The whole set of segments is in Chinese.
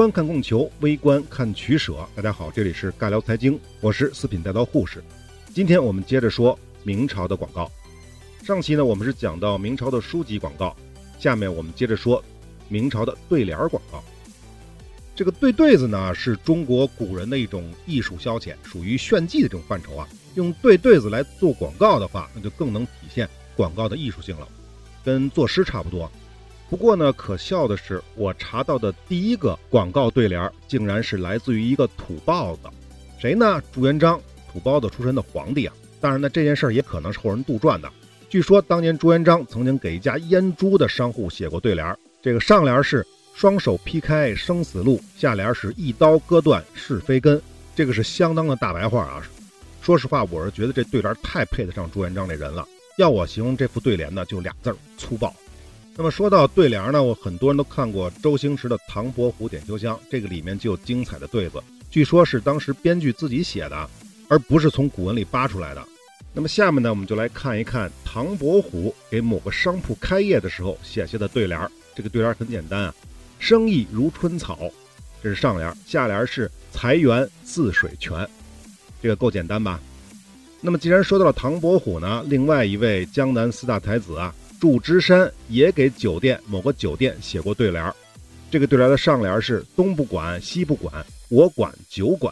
观看供求，微观看取舍。大家好，这里是尬聊财经，我是四品带刀护士。今天我们接着说明朝的广告。上期呢，我们是讲到明朝的书籍广告，下面我们接着说明朝的对联广告。这个对对子呢，是中国古人的一种艺术消遣，属于炫技的这种范畴啊。用对对子来做广告的话，那就更能体现广告的艺术性了，跟作诗差不多。不过呢，可笑的是，我查到的第一个广告对联，竟然是来自于一个土包子，谁呢？朱元璋，土包子出身的皇帝啊。当然呢，这件事儿也可能是后人杜撰的。据说当年朱元璋曾经给一家腌猪的商户写过对联，这个上联是“双手劈开生死路”，下联是一刀割断是非根。这个是相当的大白话啊。说实话，我是觉得这对联太配得上朱元璋这人了。要我形容这副对联呢，就俩字儿：粗暴。那么说到对联呢，我很多人都看过周星驰的《唐伯虎点秋香》，这个里面就有精彩的对子，据说是当时编剧自己写的，而不是从古文里扒出来的。那么下面呢，我们就来看一看唐伯虎给某个商铺开业的时候写下的对联。这个对联很简单啊，生意如春草，这是上联；下联是财源似水泉，这个够简单吧？那么既然说到了唐伯虎呢，另外一位江南四大才子啊。祝枝山也给酒店某个酒店写过对联这个对联的上联是东不管西不管，我管酒管；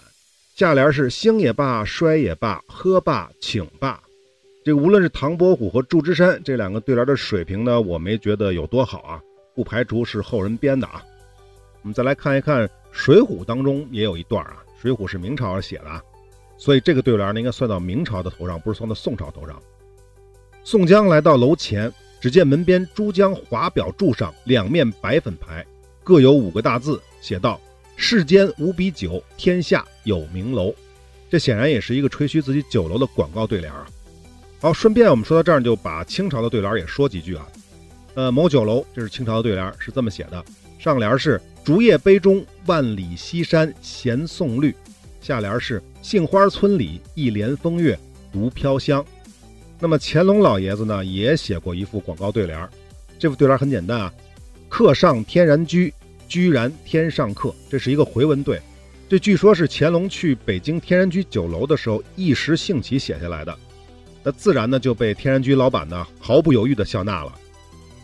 下联是兴也罢，衰也罢，喝罢请罢。这个无论是唐伯虎和祝枝山这两个对联的水平呢，我没觉得有多好啊，不排除是后人编的啊。我们再来看一看《水浒》当中也有一段啊，《水浒》是明朝写的啊，所以这个对联呢应该算到明朝的头上，不是算到宋朝头上。宋江来到楼前。只见门边珠江华表柱上两面白粉牌，各有五个大字，写道：“世间无比酒，天下有名楼。”这显然也是一个吹嘘自己酒楼的广告对联啊。好，顺便我们说到这儿，就把清朝的对联也说几句啊。呃，某酒楼，这是清朝的对联，是这么写的：上联是“竹叶杯中万里西山闲送绿”，下联是“杏花村里一帘风月独飘香”。那么乾隆老爷子呢，也写过一副广告对联儿这副对联很简单啊，“客上天然居，居然天上客”，这是一个回文对。这据说是乾隆去北京天然居酒楼的时候一时兴起写下来的，那自然呢就被天然居老板呢毫不犹豫的笑纳了。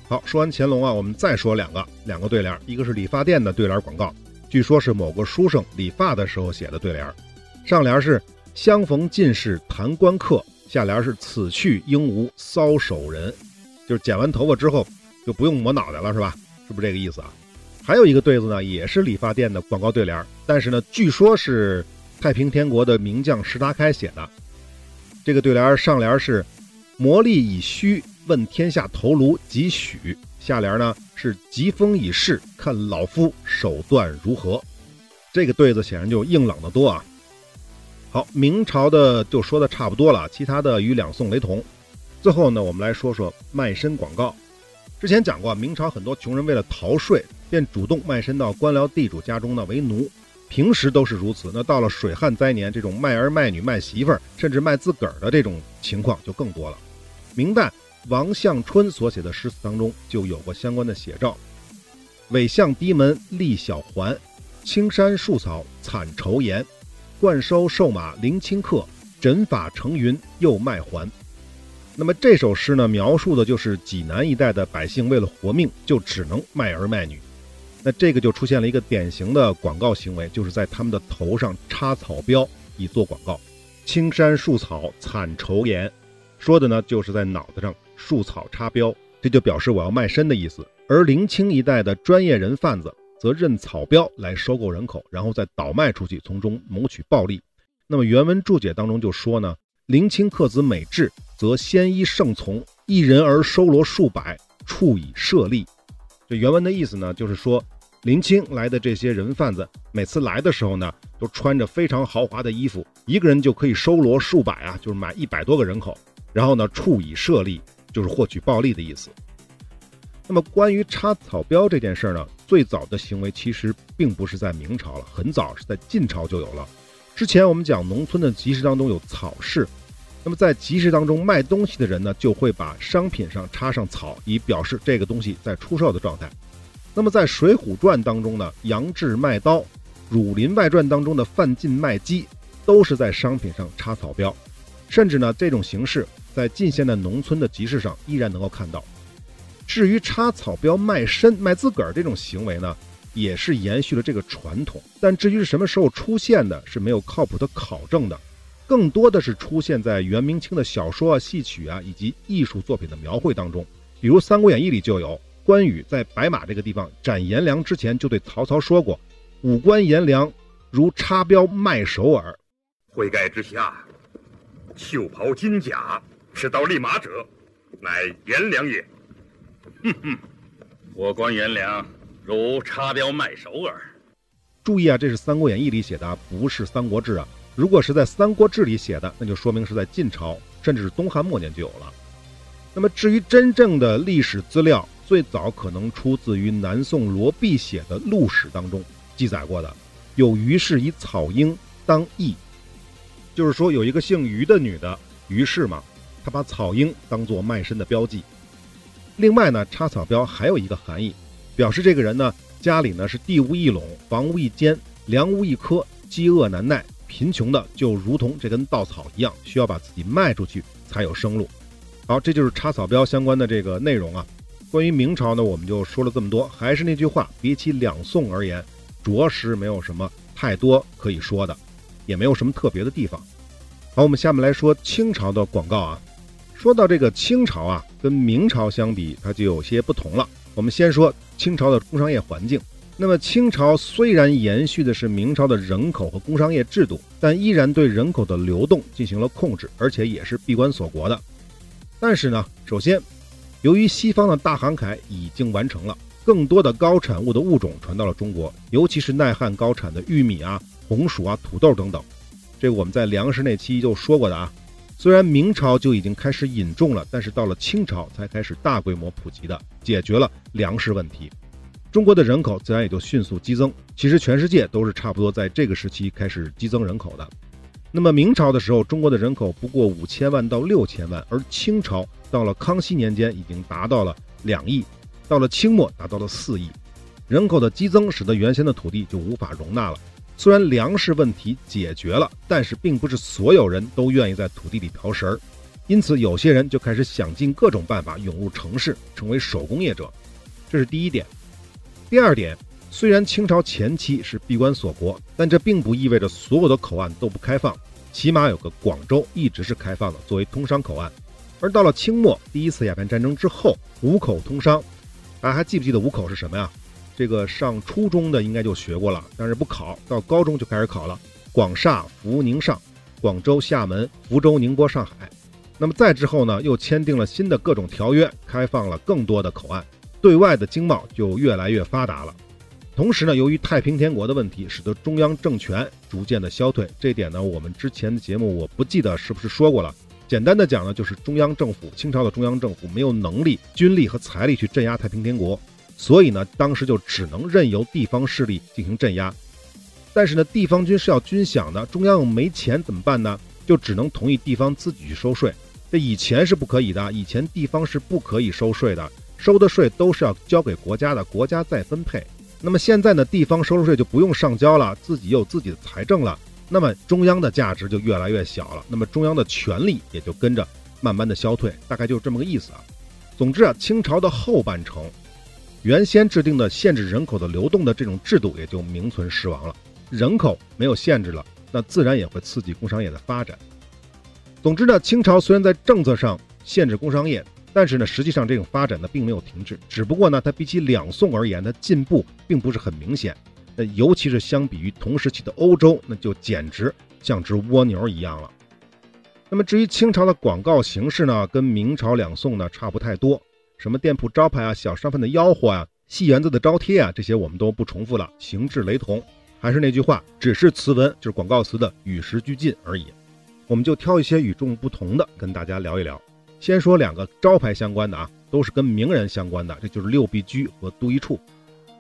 好，说完乾隆啊，我们再说两个两个对联一个是理发店的对联广告，据说是某个书生理发的时候写的对联上联是“相逢尽是谈官客”。下联是“此去应无搔首人”，就是剪完头发之后就不用抹脑袋了，是吧？是不是这个意思啊？还有一个对子呢，也是理发店的广告对联，但是呢，据说是太平天国的名将石达开写的。这个对联上联是“磨砺已虚，问天下头颅几许”，下联呢是“疾风已逝，看老夫手段如何”。这个对子显然就硬朗得多啊。好，明朝的就说的差不多了，其他的与两宋雷同。最后呢，我们来说说卖身广告。之前讲过，明朝很多穷人为了逃税，便主动卖身到官僚地主家中呢为奴，平时都是如此。那到了水旱灾年，这种卖儿卖女、卖媳妇儿，甚至卖自个儿的这种情况就更多了。明代王向春所写的诗词当中就有过相关的写照：“尾巷低门立小环，青山树草惨愁颜。”灌收瘦马零清客，枕法成云又卖还。那么这首诗呢，描述的就是济南一带的百姓为了活命，就只能卖儿卖女。那这个就出现了一个典型的广告行为，就是在他们的头上插草标以做广告。青山树草惨愁颜，说的呢就是在脑袋上树草插标，这就表示我要卖身的意思。而临清一带的专业人贩子。则任草标来收购人口，然后再倒卖出去，从中谋取暴利。那么原文注解当中就说呢：“林清客子美质，则先依圣从，一人而收罗数百，处以设利。”这原文的意思呢，就是说林清来的这些人贩子，每次来的时候呢，都穿着非常豪华的衣服，一个人就可以收罗数百啊，就是买一百多个人口，然后呢，处以设利，就是获取暴利的意思。那么关于插草标这件事儿呢，最早的行为其实并不是在明朝了，很早是在晋朝就有了。之前我们讲农村的集市当中有草市，那么在集市当中卖东西的人呢，就会把商品上插上草，以表示这个东西在出售的状态。那么在《水浒传》当中呢，杨志卖刀，《儒林外传》当中的范进卖鸡，都是在商品上插草标，甚至呢，这种形式在近现代农村的集市上依然能够看到。至于插草标卖身、卖自个儿这种行为呢，也是延续了这个传统。但至于是什么时候出现的，是没有靠谱的考证的，更多的是出现在元明清的小说啊、戏曲啊以及艺术作品的描绘当中。比如《三国演义》里就有关羽在白马这个地方斩颜良之前，就对曹操说过：“五官颜良如插标卖首耳。”灰盖之下，袖袍金甲，持刀立马者，乃颜良也。哼哼，我观颜良如插标卖首耳。注意啊，这是《三国演义》里写的，不是《三国志》啊。如果是在《三国志》里写的，那就说明是在晋朝，甚至是东汉末年就有了。那么，至于真正的历史资料，最早可能出自于南宋罗弼写的《陆史》当中记载过的，有于氏以草婴当义，就是说有一个姓于的女的于氏嘛，她把草婴当做卖身的标记。另外呢，插草标还有一个含义，表示这个人呢家里呢是地无一垄，房无一间，粮无一颗，饥饿难耐，贫穷的就如同这根稻草一样，需要把自己卖出去才有生路。好，这就是插草标相关的这个内容啊。关于明朝呢，我们就说了这么多。还是那句话，比起两宋而言，着实没有什么太多可以说的，也没有什么特别的地方。好，我们下面来说清朝的广告啊。说到这个清朝啊，跟明朝相比，它就有些不同了。我们先说清朝的工商业环境。那么清朝虽然延续的是明朝的人口和工商业制度，但依然对人口的流动进行了控制，而且也是闭关锁国的。但是呢，首先，由于西方的大航海已经完成了，更多的高产物的物种传到了中国，尤其是耐旱高产的玉米啊、红薯啊、土豆等等。这个我们在粮食那期就说过的啊。虽然明朝就已经开始引种了，但是到了清朝才开始大规模普及的，解决了粮食问题。中国的人口自然也就迅速激增。其实全世界都是差不多在这个时期开始激增人口的。那么明朝的时候，中国的人口不过五千万到六千万，而清朝到了康熙年间已经达到了两亿，到了清末达到了四亿。人口的激增使得原先的土地就无法容纳了。虽然粮食问题解决了，但是并不是所有人都愿意在土地里刨食儿，因此有些人就开始想尽各种办法涌入城市，成为手工业者。这是第一点。第二点，虽然清朝前期是闭关锁国，但这并不意味着所有的口岸都不开放，起码有个广州一直是开放的，作为通商口岸。而到了清末第一次鸦片战争之后，五口通商，大家还记不记得五口是什么呀？这个上初中的应该就学过了，但是不考，到高中就开始考了。广厦福宁上，广州、厦门、福州、宁波、上海。那么再之后呢，又签订了新的各种条约，开放了更多的口岸，对外的经贸就越来越发达了。同时呢，由于太平天国的问题，使得中央政权逐渐的消退。这点呢，我们之前的节目我不记得是不是说过了。简单的讲呢，就是中央政府，清朝的中央政府没有能力、军力和财力去镇压太平天国。所以呢，当时就只能任由地方势力进行镇压，但是呢，地方军是要军饷的，中央又没钱怎么办呢？就只能同意地方自己去收税。这以前是不可以的，以前地方是不可以收税的，收的税都是要交给国家的，国家再分配。那么现在呢，地方收了税就不用上交了，自己有自己的财政了，那么中央的价值就越来越小了，那么中央的权力也就跟着慢慢的消退，大概就是这么个意思啊。总之啊，清朝的后半程。原先制定的限制人口的流动的这种制度也就名存实亡了。人口没有限制了，那自然也会刺激工商业的发展。总之呢，清朝虽然在政策上限制工商业，但是呢，实际上这种发展呢并没有停滞。只不过呢，它比起两宋而言，它进步并不是很明显。那尤其是相比于同时期的欧洲，那就简直像只蜗牛一样了。那么至于清朝的广告形式呢，跟明朝两宋呢差不太多。什么店铺招牌啊，小商贩的吆喝啊，戏园子的招贴啊，这些我们都不重复了，形制雷同。还是那句话，只是词文就是广告词的与时俱进而已。我们就挑一些与众不同的跟大家聊一聊。先说两个招牌相关的啊，都是跟名人相关的，这就是六必居和都一处。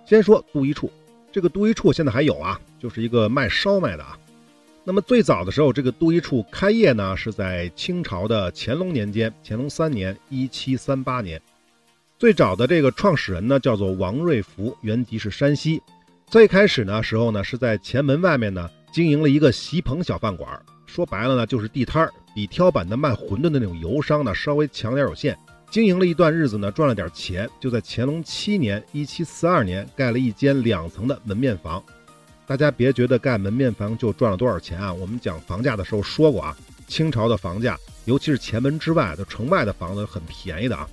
先说都一处，这个都一处现在还有啊，就是一个卖烧麦的啊。那么最早的时候，这个都一处开业呢，是在清朝的乾隆年间，乾隆三年（一七三八年）。最早的这个创始人呢，叫做王瑞福，原籍是山西。最开始呢时候呢，是在前门外面呢经营了一个席棚小饭馆，说白了呢就是地摊儿，比挑板的卖馄饨的那种油商呢稍微强点有限。经营了一段日子呢，赚了点钱，就在乾隆七年（一七四二年）盖了一间两层的门面房。大家别觉得盖门面房就赚了多少钱啊！我们讲房价的时候说过啊，清朝的房价，尤其是前门之外的城外的房子很便宜的啊。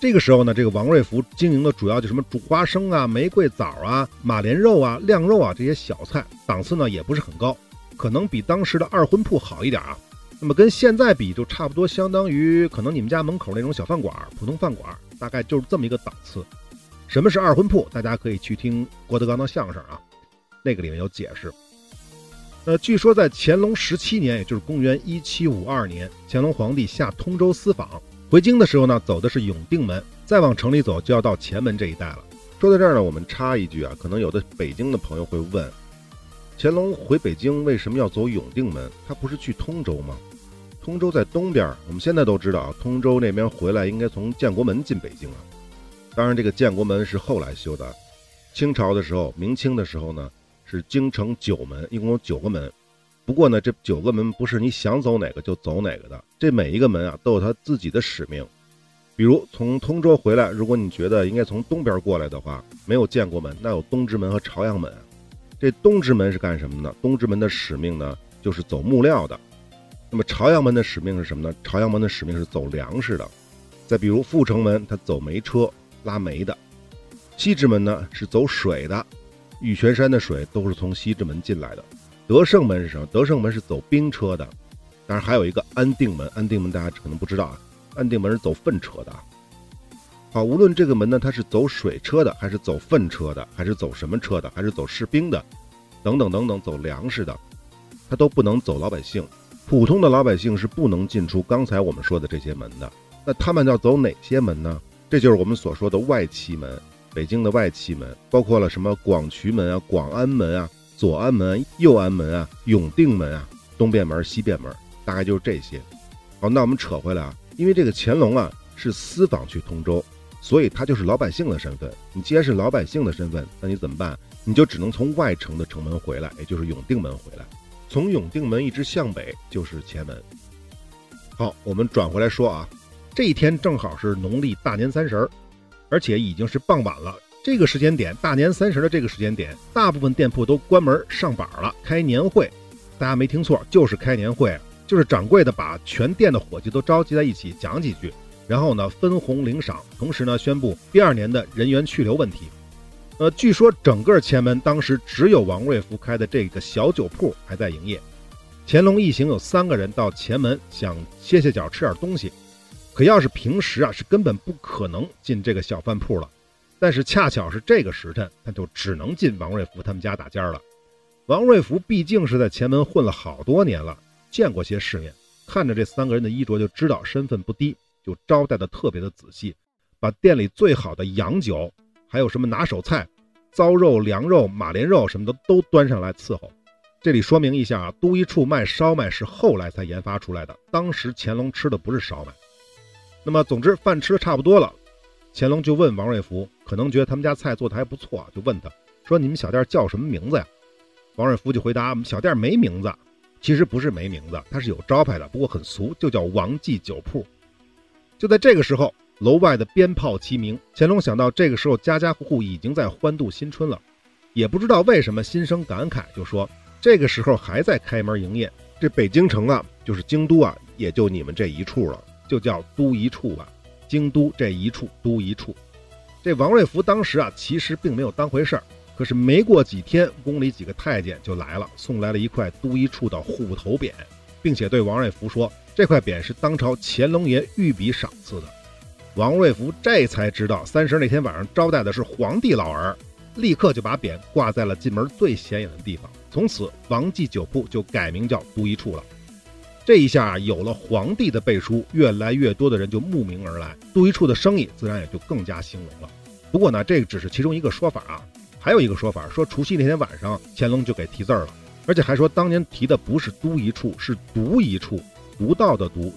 这个时候呢，这个王瑞福经营的主要就什么煮花生啊、玫瑰枣啊、马莲肉啊、晾肉啊这些小菜，档次呢也不是很高，可能比当时的二婚铺好一点啊。那么跟现在比，就差不多相当于可能你们家门口那种小饭馆、普通饭馆，大概就是这么一个档次。什么是二婚铺？大家可以去听郭德纲的相声啊，那个里面有解释。呃，据说在乾隆十七年，也就是公元一七五二年，乾隆皇帝下通州私访，回京的时候呢，走的是永定门，再往城里走就要到前门这一带了。说到这儿呢，我们插一句啊，可能有的北京的朋友会问。乾隆回北京为什么要走永定门？他不是去通州吗？通州在东边，我们现在都知道啊。通州那边回来应该从建国门进北京啊。当然，这个建国门是后来修的。清朝的时候，明清的时候呢，是京城九门，一共有九个门。不过呢，这九个门不是你想走哪个就走哪个的，这每一个门啊都有它自己的使命。比如从通州回来，如果你觉得应该从东边过来的话，没有建国门，那有东直门和朝阳门。这东直门是干什么呢？东直门的使命呢，就是走木料的。那么朝阳门的使命是什么呢？朝阳门的使命是走粮食的。再比如阜成门，它走煤车拉煤的。西直门呢是走水的，玉泉山的水都是从西直门进来的。德胜门是什么？德胜门是走兵车的。当然还有一个安定门，安定门大家可能不知道啊，安定门是走粪车的。好，无论这个门呢，它是走水车的，还是走粪车的，还是走什么车的，还是走士兵的，等等等等，走粮食的，它都不能走老百姓。普通的老百姓是不能进出刚才我们说的这些门的。那他们要走哪些门呢？这就是我们所说的外戚门。北京的外戚门包括了什么广渠门啊、广安门啊、左安门、右安门啊、永定门啊、东便门、西便门，大概就是这些。好，那我们扯回来啊，因为这个乾隆啊是私访去通州。所以他就是老百姓的身份。你既然是老百姓的身份，那你怎么办？你就只能从外城的城门回来，也就是永定门回来。从永定门一直向北就是前门。好，我们转回来说啊，这一天正好是农历大年三十儿，而且已经是傍晚了。这个时间点，大年三十的这个时间点，大部分店铺都关门上板了，开年会。大家没听错，就是开年会，就是掌柜的把全店的伙计都召集在一起讲几句。然后呢，分红领赏，同时呢，宣布第二年的人员去留问题。呃，据说整个前门当时只有王瑞福开的这个小酒铺还在营业。乾隆一行有三个人到前门想歇歇脚吃点东西，可要是平时啊，是根本不可能进这个小饭铺了。但是恰巧是这个时辰，他就只能进王瑞福他们家打尖儿了。王瑞福毕竟是在前门混了好多年了，见过些世面，看着这三个人的衣着就知道身份不低。就招待的特别的仔细，把店里最好的洋酒，还有什么拿手菜，糟肉、凉肉、马莲肉什么的都端上来伺候。这里说明一下啊，都一处卖烧麦是后来才研发出来的，当时乾隆吃的不是烧麦。那么总之饭吃的差不多了，乾隆就问王瑞福，可能觉得他们家菜做的还不错，就问他说：“你们小店叫什么名字呀？”王瑞福就回答：“我们小店没名字，其实不是没名字，它是有招牌的，不过很俗，就叫王记酒铺。”就在这个时候，楼外的鞭炮齐鸣。乾隆想到这个时候家家户户已经在欢度新春了，也不知道为什么心生感慨，就说这个时候还在开门营业。这北京城啊，就是京都啊，也就你们这一处了，就叫都一处吧。京都这一处，都一处。这王瑞福当时啊，其实并没有当回事儿。可是没过几天，宫里几个太监就来了，送来了一块都一处的虎头匾，并且对王瑞福说。这块匾是当朝乾隆爷御笔赏赐的，王瑞福这才知道三十那天晚上招待的是皇帝老儿，立刻就把匾挂在了进门最显眼的地方。从此，王记酒铺就改名叫都一处了。这一下有了皇帝的背书，越来越多的人就慕名而来，都一处的生意自然也就更加兴隆了。不过呢，这个只是其中一个说法啊，还有一个说法说除夕那天晚上乾隆就给题字了，而且还说当年题的不是都一处，是独一处。独到的独，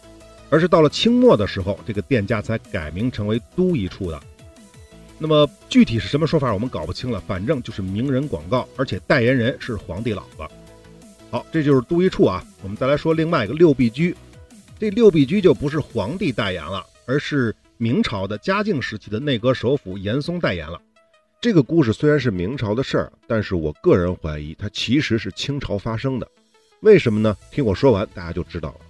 而是到了清末的时候，这个店家才改名成为都一处的。那么具体是什么说法，我们搞不清了。反正就是名人广告，而且代言人是皇帝老子。好，这就是都一处啊。我们再来说另外一个六必居，这六必居就不是皇帝代言了，而是明朝的嘉靖时期的内阁首辅严嵩代言了。这个故事虽然是明朝的事儿，但是我个人怀疑它其实是清朝发生的。为什么呢？听我说完，大家就知道了。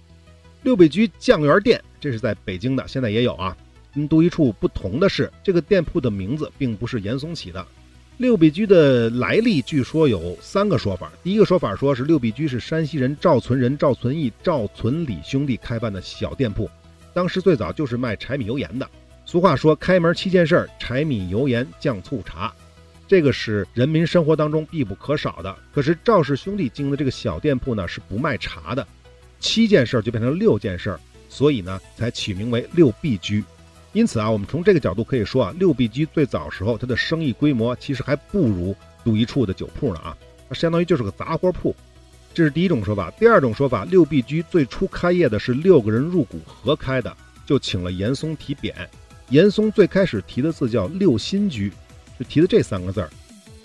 六必居酱园店，这是在北京的，现在也有啊。跟都一处不同的是，这个店铺的名字并不是严嵩起的。六必居的来历据说有三个说法。第一个说法说是六必居是山西人赵存仁、赵存义、赵存礼兄弟开办的小店铺，当时最早就是卖柴米油盐的。俗话说开门七件事儿：柴米油盐酱醋茶，这个是人民生活当中必不可少的。可是赵氏兄弟经营的这个小店铺呢是不卖茶的，七件事儿就变成六件事儿，所以呢才取名为六必居。因此啊，我们从这个角度可以说啊，六必居最早时候它的生意规模其实还不如都一处的酒铺呢啊，它相当于就是个杂货铺。这是第一种说法。第二种说法，六必居最初开业的是六个人入股合开的，就请了严嵩提匾。严嵩最开始提的字叫六新居，就提的这三个字儿。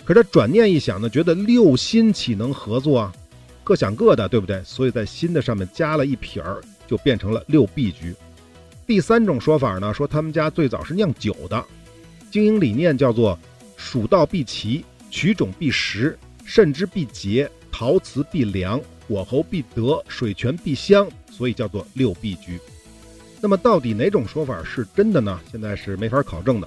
可是他转念一想呢，觉得六新岂能合作啊？各想各的，对不对？所以在新的上面加了一撇儿，就变成了六必居。第三种说法呢，说他们家最早是酿酒的，经营理念叫做“蜀道必齐，取种必实，慎之必洁，陶瓷必良，火候必得，水泉必香”，所以叫做六必居。那么到底哪种说法是真的呢？现在是没法考证的。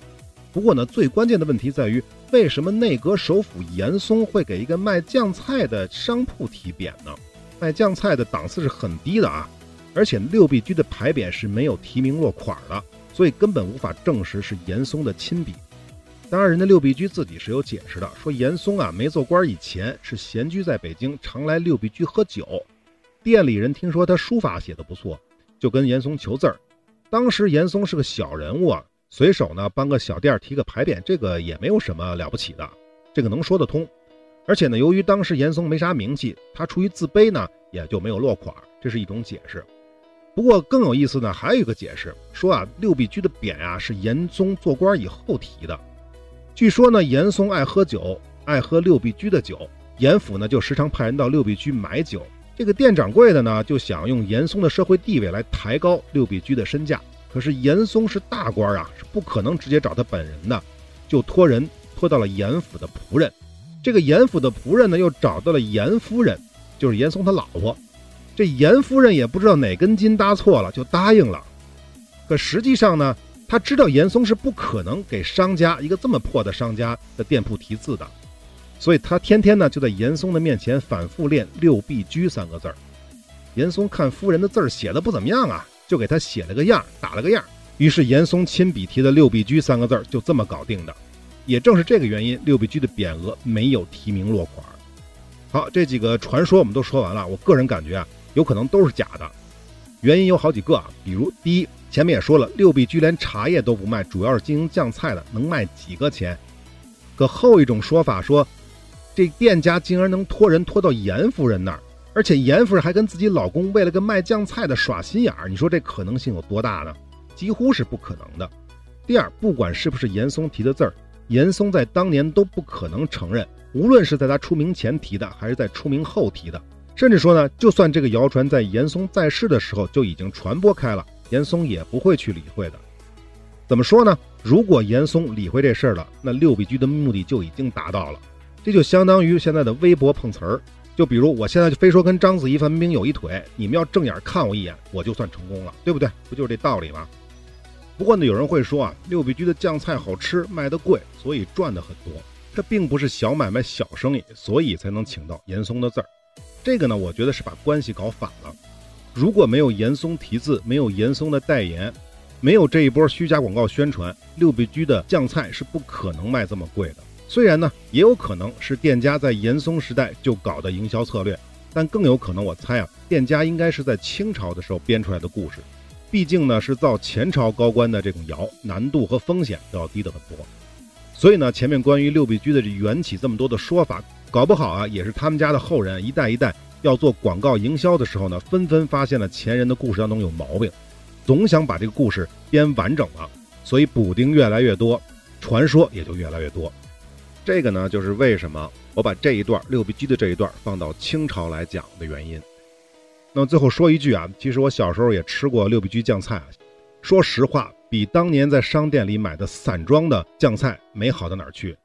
不过呢，最关键的问题在于，为什么内阁首辅严嵩会给一个卖酱菜的商铺提匾呢？卖酱菜的档次是很低的啊。而且六必居的牌匾是没有题名落款的，所以根本无法证实是严嵩的亲笔。当然，人家六必居自己是有解释的，说严嵩啊没做官以前是闲居在北京，常来六必居喝酒。店里人听说他书法写的不错，就跟严嵩求字儿。当时严嵩是个小人物啊，随手呢帮个小店提个牌匾，这个也没有什么了不起的，这个能说得通。而且呢，由于当时严嵩没啥名气，他出于自卑呢，也就没有落款，这是一种解释。不过更有意思呢，还有一个解释，说啊，六必居的匾啊是严嵩做官以后提的。据说呢，严嵩爱喝酒，爱喝六必居的酒，严府呢就时常派人到六必居买酒。这个店掌柜的呢就想用严嵩的社会地位来抬高六必居的身价。可是严嵩是大官啊，是不可能直接找他本人的，就托人托到了严府的仆人。这个严府的仆人呢又找到了严夫人，就是严嵩他老婆。这严夫人也不知道哪根筋搭错了，就答应了。可实际上呢，他知道严嵩是不可能给商家一个这么破的商家的店铺题字的，所以他天天呢就在严嵩的面前反复练“六必居”三个字儿。严嵩看夫人的字儿写的不怎么样啊，就给他写了个样，打了个样。于是严嵩亲笔题的“六必居”三个字儿就这么搞定的。也正是这个原因，六必居的匾额没有提名落款。好，这几个传说我们都说完了。我个人感觉啊。有可能都是假的，原因有好几个啊，比如第一，前面也说了，六必居连茶叶都不卖，主要是经营酱菜的，能卖几个钱？可后一种说法说，这店家竟然能托人托到严夫人那儿，而且严夫人还跟自己老公为了个卖酱菜的耍心眼儿，你说这可能性有多大呢？几乎是不可能的。第二，不管是不是严嵩提的字儿，严嵩在当年都不可能承认，无论是在他出名前提的，还是在出名后提的。甚至说呢，就算这个谣传在严嵩在世的时候就已经传播开了，严嵩也不会去理会的。怎么说呢？如果严嵩理会这事儿了，那六必居的目的就已经达到了。这就相当于现在的微博碰瓷儿。就比如我现在就非说跟章子怡、范冰冰有一腿，你们要正眼看我一眼，我就算成功了，对不对？不就是这道理吗？不过呢，有人会说啊，六必居的酱菜好吃，卖得贵，所以赚的很多。这并不是小买卖、小生意，所以才能请到严嵩的字儿。这个呢，我觉得是把关系搞反了。如果没有严嵩题字，没有严嵩的代言，没有这一波虚假广告宣传，六必居的酱菜是不可能卖这么贵的。虽然呢，也有可能是店家在严嵩时代就搞的营销策略，但更有可能，我猜啊，店家应该是在清朝的时候编出来的故事。毕竟呢，是造前朝高官的这种谣，难度和风险都要低得很多。所以呢，前面关于六必居的这缘起这么多的说法。搞不好啊，也是他们家的后人一代一代要做广告营销的时候呢，纷纷发现了前人的故事当中有毛病，总想把这个故事编完整了，所以补丁越来越多。传说也就越来越多。这个呢，就是为什么我把这一段六必居的这一段放到清朝来讲的原因。那么最后说一句啊，其实我小时候也吃过六必居酱菜啊，说实话，比当年在商店里买的散装的酱菜没好到哪儿去。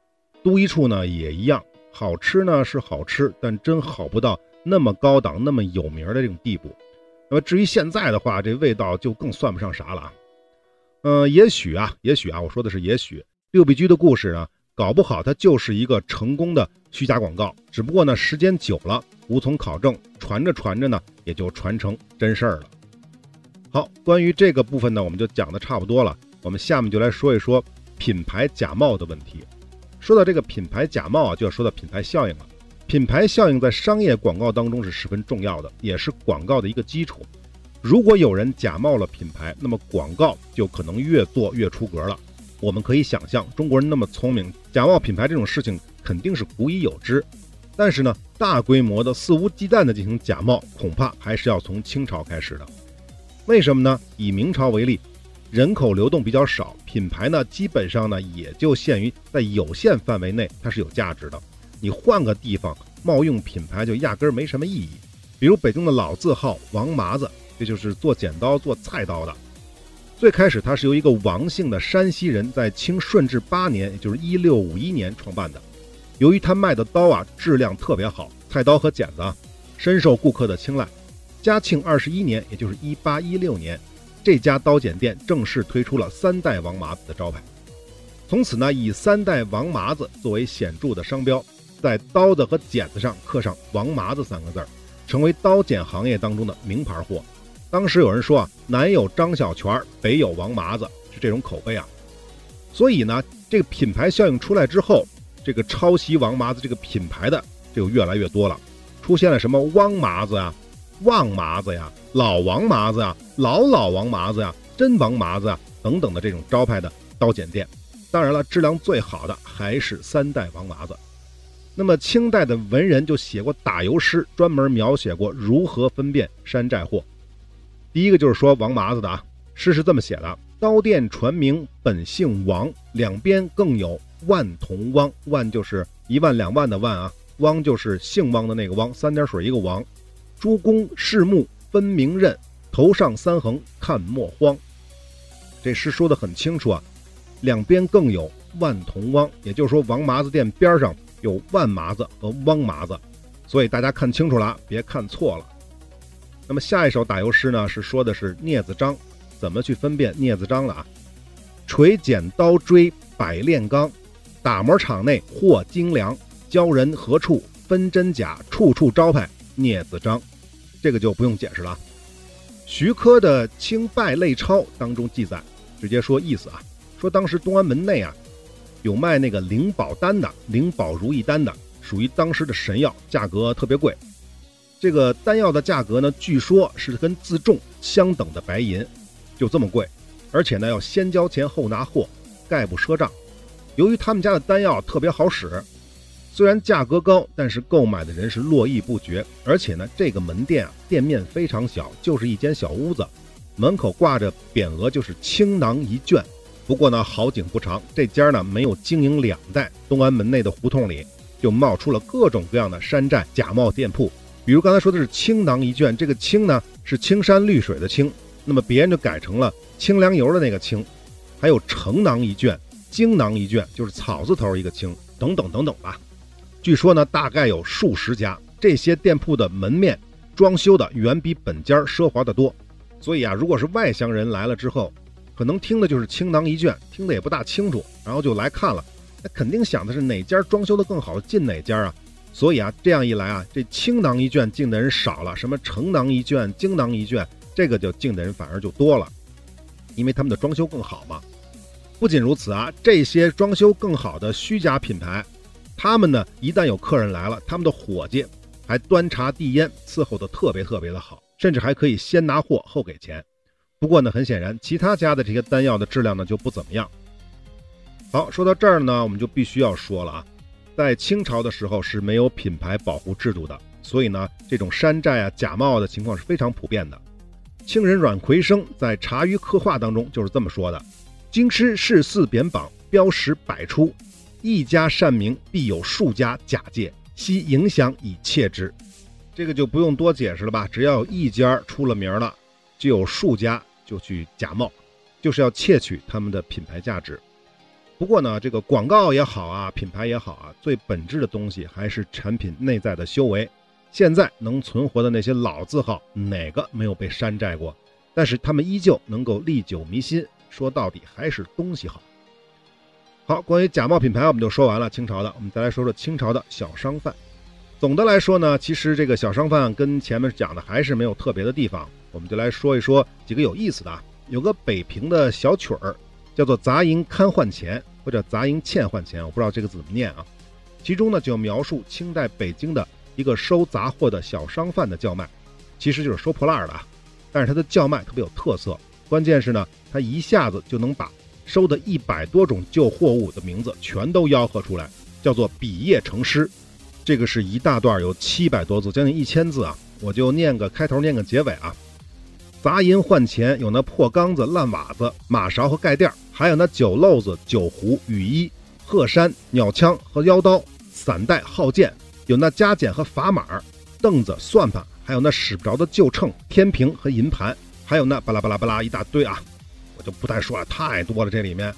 都一处呢也一样，好吃呢是好吃，但真好不到那么高档、那么有名的这种地步。那么至于现在的话，这味道就更算不上啥了啊。嗯，也许啊，也许啊，我说的是也许，六必居的故事呢，搞不好它就是一个成功的虚假广告，只不过呢时间久了无从考证，传着传着呢也就传成真事儿了。好，关于这个部分呢，我们就讲的差不多了，我们下面就来说一说品牌假冒的问题。说到这个品牌假冒啊，就要说到品牌效应了。品牌效应在商业广告当中是十分重要的，也是广告的一个基础。如果有人假冒了品牌，那么广告就可能越做越出格了。我们可以想象，中国人那么聪明，假冒品牌这种事情肯定是古已有之。但是呢，大规模的、肆无忌惮的进行假冒，恐怕还是要从清朝开始的。为什么呢？以明朝为例，人口流动比较少，品牌呢基本上呢也就限于在有限范围内，它是有价值的。你换个地方冒用品牌，就压根儿没什么意义。比如北京的老字号王麻子。这就是做剪刀、做菜刀的。最开始，它是由一个王姓的山西人在清顺治八年，也就是一六五一年创办的。由于他卖的刀啊质量特别好，菜刀和剪子啊深受顾客的青睐。嘉庆二十一年，也就是一八一六年，这家刀剪店正式推出了“三代王麻子”的招牌。从此呢，以“三代王麻子”作为显著的商标，在刀子和剪子上刻上“王麻子”三个字儿，成为刀剪行业当中的名牌货。当时有人说啊，南有张小泉，北有王麻子，是这种口碑啊。所以呢，这个品牌效应出来之后，这个抄袭王麻子这个品牌的就越来越多了，出现了什么汪麻子啊、旺麻子呀、老王麻子呀、老老王麻子呀、真王麻子呀等等的这种招牌的刀剪店。当然了，质量最好的还是三代王麻子。那么清代的文人就写过打油诗，专门描写过如何分辨山寨货。第一个就是说王麻子的啊，诗是这么写的：刀店传名本姓王，两边更有万同汪。万就是一万两万的万啊，汪就是姓汪的那个汪，三点水一个王。诸公视目分明认，头上三横看莫慌。这诗说的很清楚啊，两边更有万同汪，也就是说王麻子店边上有万麻子和汪麻子，所以大家看清楚了，别看错了。那么下一首打油诗呢，是说的是镊子章，怎么去分辨镊子章了啊？锤剪刀锥百炼钢，打磨厂内货精良，教人何处分真假，处处招牌镊子章。这个就不用解释了。徐科的《清拜类钞》当中记载，直接说意思啊，说当时东安门内啊，有卖那个灵宝丹的，灵宝如意丹的，属于当时的神药，价格特别贵。这个丹药的价格呢，据说是跟自重相等的白银，就这么贵，而且呢要先交钱后拿货，概不赊账。由于他们家的丹药特别好使，虽然价格高，但是购买的人是络绎不绝。而且呢，这个门店啊，店面非常小，就是一间小屋子，门口挂着匾额，就是“青囊一卷”。不过呢，好景不长，这家呢没有经营两代，东安门内的胡同里就冒出了各种各样的山寨假冒店铺。比如刚才说的是青囊一卷，这个青呢是青山绿水的青，那么别人就改成了清凉油的那个清。还有城囊一卷、京囊一卷，就是草字头一个青，等等等等吧。据说呢，大概有数十家，这些店铺的门面装修的远比本家奢华的多。所以啊，如果是外乡人来了之后，可能听的就是青囊一卷，听得也不大清楚，然后就来看了，那肯定想的是哪家装修的更好，进哪家啊。所以啊，这样一来啊，这青囊一卷进的人少了，什么城囊一卷、京囊一卷，这个就进的人反而就多了，因为他们的装修更好嘛。不仅如此啊，这些装修更好的虚假品牌，他们呢一旦有客人来了，他们的伙计还端茶递烟，伺候的特别特别的好，甚至还可以先拿货后给钱。不过呢，很显然，其他家的这些丹药的质量呢就不怎么样。好，说到这儿呢，我们就必须要说了啊。在清朝的时候是没有品牌保护制度的，所以呢，这种山寨啊、假冒的情况是非常普遍的。清人阮奎生在《茶余刻画》当中就是这么说的：“京师市四贬榜，标识百出，一家善名必有数家假借，悉影响以窃之。这个就不用多解释了吧？只要有一家出了名了，就有数家就去假冒，就是要窃取他们的品牌价值。不过呢，这个广告也好啊，品牌也好啊，最本质的东西还是产品内在的修为。现在能存活的那些老字号，哪个没有被山寨过？但是他们依旧能够历久弥新。说到底还是东西好。好，关于假冒品牌我们就说完了。清朝的，我们再来说说清朝的小商贩。总的来说呢，其实这个小商贩跟前面讲的还是没有特别的地方。我们就来说一说几个有意思的啊。有个北平的小曲儿，叫做“杂银看换钱”或者“杂银欠换钱”，我不知道这个字怎么念啊。其中呢，就描述清代北京的一个收杂货的小商贩的叫卖，其实就是收破烂的啊。但是他的叫卖特别有特色。关键是呢，他一下子就能把收的一百多种旧货物的名字全都吆喝出来，叫做笔页成诗。这个是一大段，有七百多字，将近一千字啊！我就念个开头，念个结尾啊。砸银换钱有那破缸子、烂瓦子、马勺和盖垫还有那酒漏子、酒壶、雨衣、鹤山、鸟枪和腰刀、散带、号剑，有那加减和砝码、凳子、算盘，还有那使不着的旧秤、天平和银盘。还有那巴拉巴拉巴拉一大堆啊，就不太说了，太多了。这里面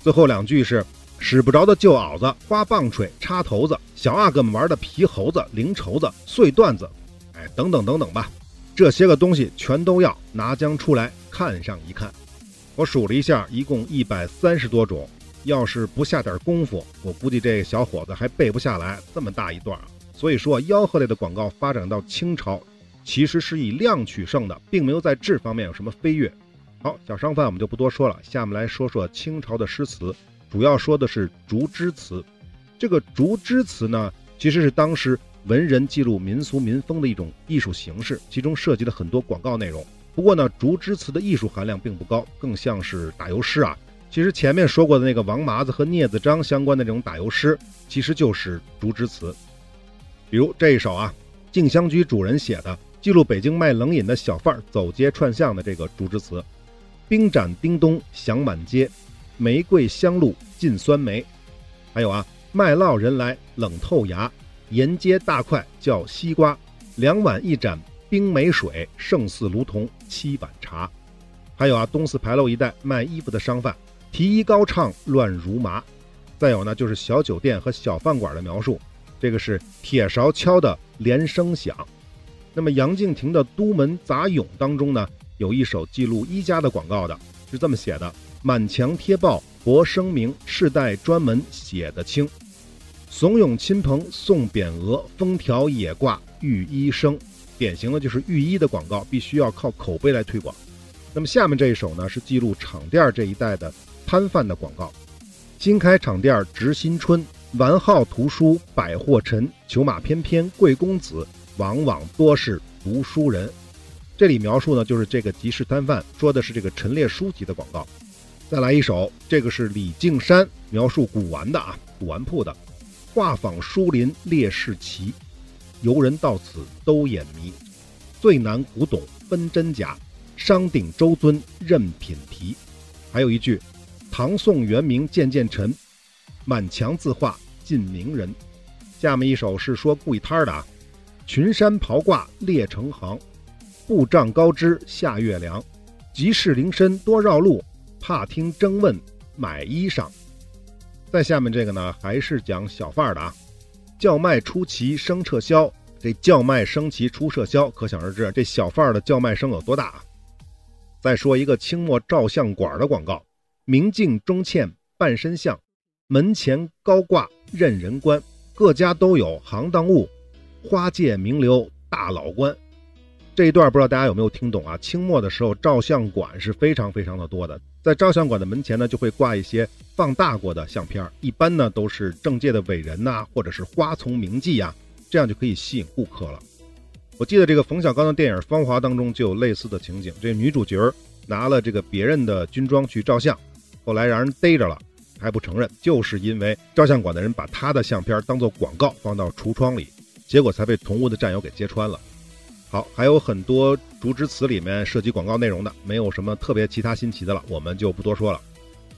最后两句是使不着的旧袄子、花棒槌、插头子、小阿哥们玩的皮猴子、零绸子、碎段子，哎，等等等等吧。这些个东西全都要拿将出来看上一看。我数了一下，一共一百三十多种。要是不下点功夫，我估计这小伙子还背不下来这么大一段。所以说，吆喝类的广告发展到清朝。其实是以量取胜的，并没有在质方面有什么飞跃。好，小商贩我们就不多说了，下面来说说清朝的诗词，主要说的是竹枝词。这个竹枝词呢，其实是当时文人记录民俗民风的一种艺术形式，其中涉及了很多广告内容。不过呢，竹枝词的艺术含量并不高，更像是打油诗啊。其实前面说过的那个王麻子和聂子章相关的这种打油诗，其实就是竹枝词。比如这一首啊，静香居主人写的。记录北京卖冷饮的小贩走街串巷的这个竹枝词：“冰盏叮咚响满街，玫瑰香露尽酸梅。”还有啊，卖烙人来冷透牙，沿街大块叫西瓜，两碗一盏冰梅水，胜似炉铜七碗茶。还有啊，东四牌楼一带卖衣服的商贩提衣高唱乱如麻。再有呢，就是小酒店和小饭馆的描述，这个是铁勺敲的连声响。那么杨敬亭的《都门杂咏》当中呢，有一首记录一家的广告的，是这么写的：“满墙贴报博声名，世代专门写的清。怂恿亲朋送匾额，封条也挂御医生。”典型的就是御医的广告，必须要靠口碑来推广。那么下面这一首呢，是记录场店这一带的摊贩的广告：“新开场店值新春，玩号图书百货陈，裘马翩翩贵公子。”往往多是读书人，这里描述呢，就是这个集市摊贩说的是这个陈列书籍的广告。再来一首，这个是李敬山描述古玩的啊，古玩铺的，画舫书林列士奇，游人到此都眼迷，最难古董分真假，商鼎周尊任品题。还有一句，唐宋元明渐渐沉，满墙字画尽名人。下面一首是说故意摊的啊。群山袍挂列成行，布帐高枝下月凉。集市林深多绕路，怕听争问买衣裳。再下面这个呢，还是讲小贩的啊。叫卖出奇声撤销，这叫卖声旗出撤销，可想而知这小贩的叫卖声有多大啊。再说一个清末照相馆的广告：明镜中嵌半身像，门前高挂任人观，各家都有行当物。花界名流大老官，这一段不知道大家有没有听懂啊？清末的时候，照相馆是非常非常的多的，在照相馆的门前呢，就会挂一些放大过的相片，一般呢都是政界的伟人呐，或者是花丛名妓呀，这样就可以吸引顾客了。我记得这个冯小刚的电影《芳华》当中就有类似的情景，这女主角拿了这个别人的军装去照相，后来让人逮着了，还不承认，就是因为照相馆的人把她的相片当做广告放到橱窗里。结果才被同屋的战友给揭穿了。好，还有很多竹枝词里面涉及广告内容的，没有什么特别其他新奇的了，我们就不多说了。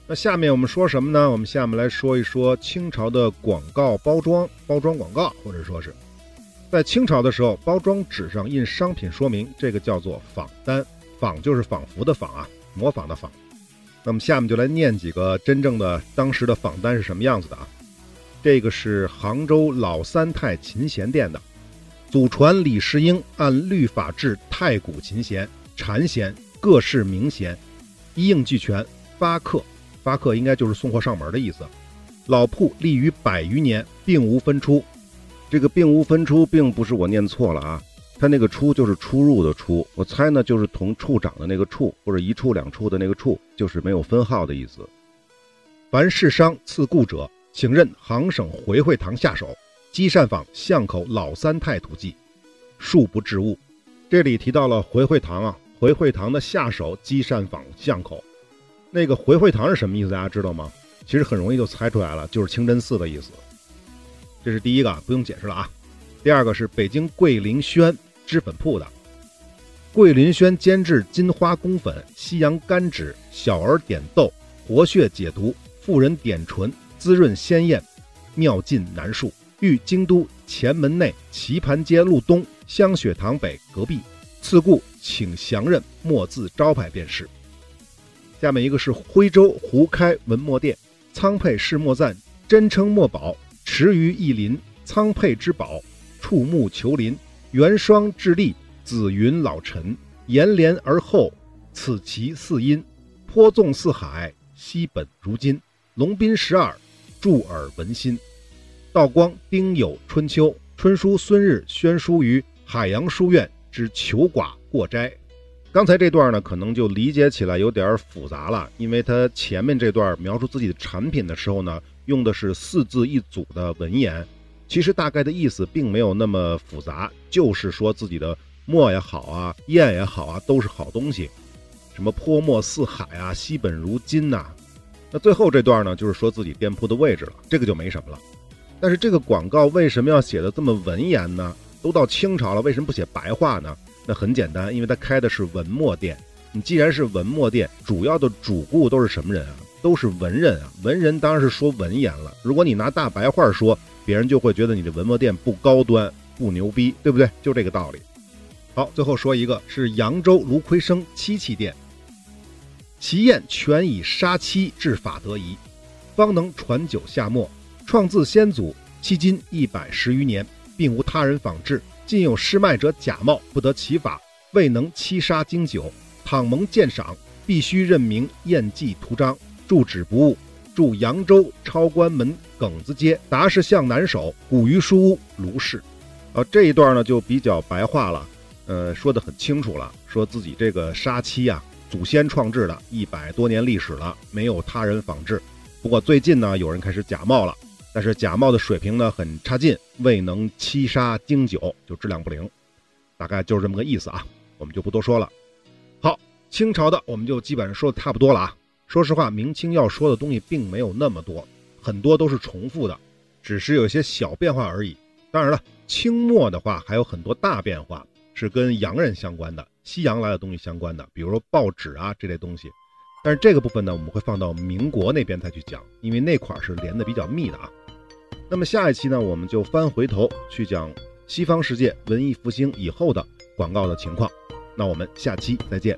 那下面我们说什么呢？我们下面来说一说清朝的广告包装，包装广告，或者说是在清朝的时候，包装纸上印商品说明，这个叫做仿单，仿就是仿佛的仿啊，模仿的仿。那么下面就来念几个真正的当时的仿单是什么样子的啊？这个是杭州老三太琴弦店的，祖传李世英按律法制太古琴弦、禅弦各式名弦，一应俱全，发刻。发客应该就是送货上门的意思。老铺立于百余年，并无分出。这个并无分出，并不是我念错了啊，它那个出就是出入的出。我猜呢，就是同处长的那个处，或者一处两处的那个处，就是没有分号的意思。凡市商赐故者，请任行省回会堂下手，积善坊巷口老三太土记，恕不置物。这里提到了回惠堂啊，回惠堂的下手积善坊巷口。那个回惠堂是什么意思？大家知道吗？其实很容易就猜出来了，就是清真寺的意思。这是第一个，不用解释了啊。第二个是北京桂林轩脂粉铺的，桂林轩煎制金花宫粉、西洋甘脂、小儿点豆，活血解毒，妇人点唇，滋润鲜艳，妙尽难述。豫京都前门内棋盘街路东香雪堂北隔壁，次故请详任墨字招牌便是。下面一个是徽州胡开文墨店，仓佩试墨赞，真称墨宝，池鱼意林，仓佩之宝，触目求林，元霜至丽，紫云老陈，延连而后，此其四音，颇纵四海，西本如今，龙宾十二，助耳闻心。道光丁酉春秋，春书孙日宣书于海洋书院之求寡过斋。刚才这段呢，可能就理解起来有点复杂了，因为他前面这段描述自己的产品的时候呢，用的是四字一组的文言，其实大概的意思并没有那么复杂，就是说自己的墨也好啊，砚也好啊，都是好东西，什么泼墨四海啊，惜本如金呐。那最后这段呢，就是说自己店铺的位置了，这个就没什么了。但是这个广告为什么要写的这么文言呢？都到清朝了，为什么不写白话呢？那很简单，因为他开的是文墨店。你既然是文墨店，主要的主顾都是什么人啊？都是文人啊。文人当然是说文言了。如果你拿大白话说，别人就会觉得你的文墨店不高端、不牛逼，对不对？就这个道理。好，最后说一个是扬州卢奎生漆器店，其砚全以杀漆制法得宜，方能传久下墨。创自先祖，迄今一百十余年，并无他人仿制。近有失卖者假冒，不得其法，未能七杀经久。倘蒙鉴赏，必须任命验记图章，住址不误。住扬州超关门耿子街达士巷南首古鱼书屋卢氏。呃，这一段呢就比较白话了，呃，说的很清楚了，说自己这个杀漆啊，祖先创制的，一百多年历史了，没有他人仿制。不过最近呢，有人开始假冒了。但是假冒的水平呢很差劲，未能七杀经久，就质量不灵，大概就是这么个意思啊，我们就不多说了。好，清朝的我们就基本上说的差不多了啊。说实话，明清要说的东西并没有那么多，很多都是重复的，只是有些小变化而已。当然了，清末的话还有很多大变化，是跟洋人相关的，西洋来的东西相关的，比如说报纸啊这类东西。但是这个部分呢，我们会放到民国那边再去讲，因为那块儿是连的比较密的啊。那么下一期呢，我们就翻回头去讲西方世界文艺复兴以后的广告的情况。那我们下期再见。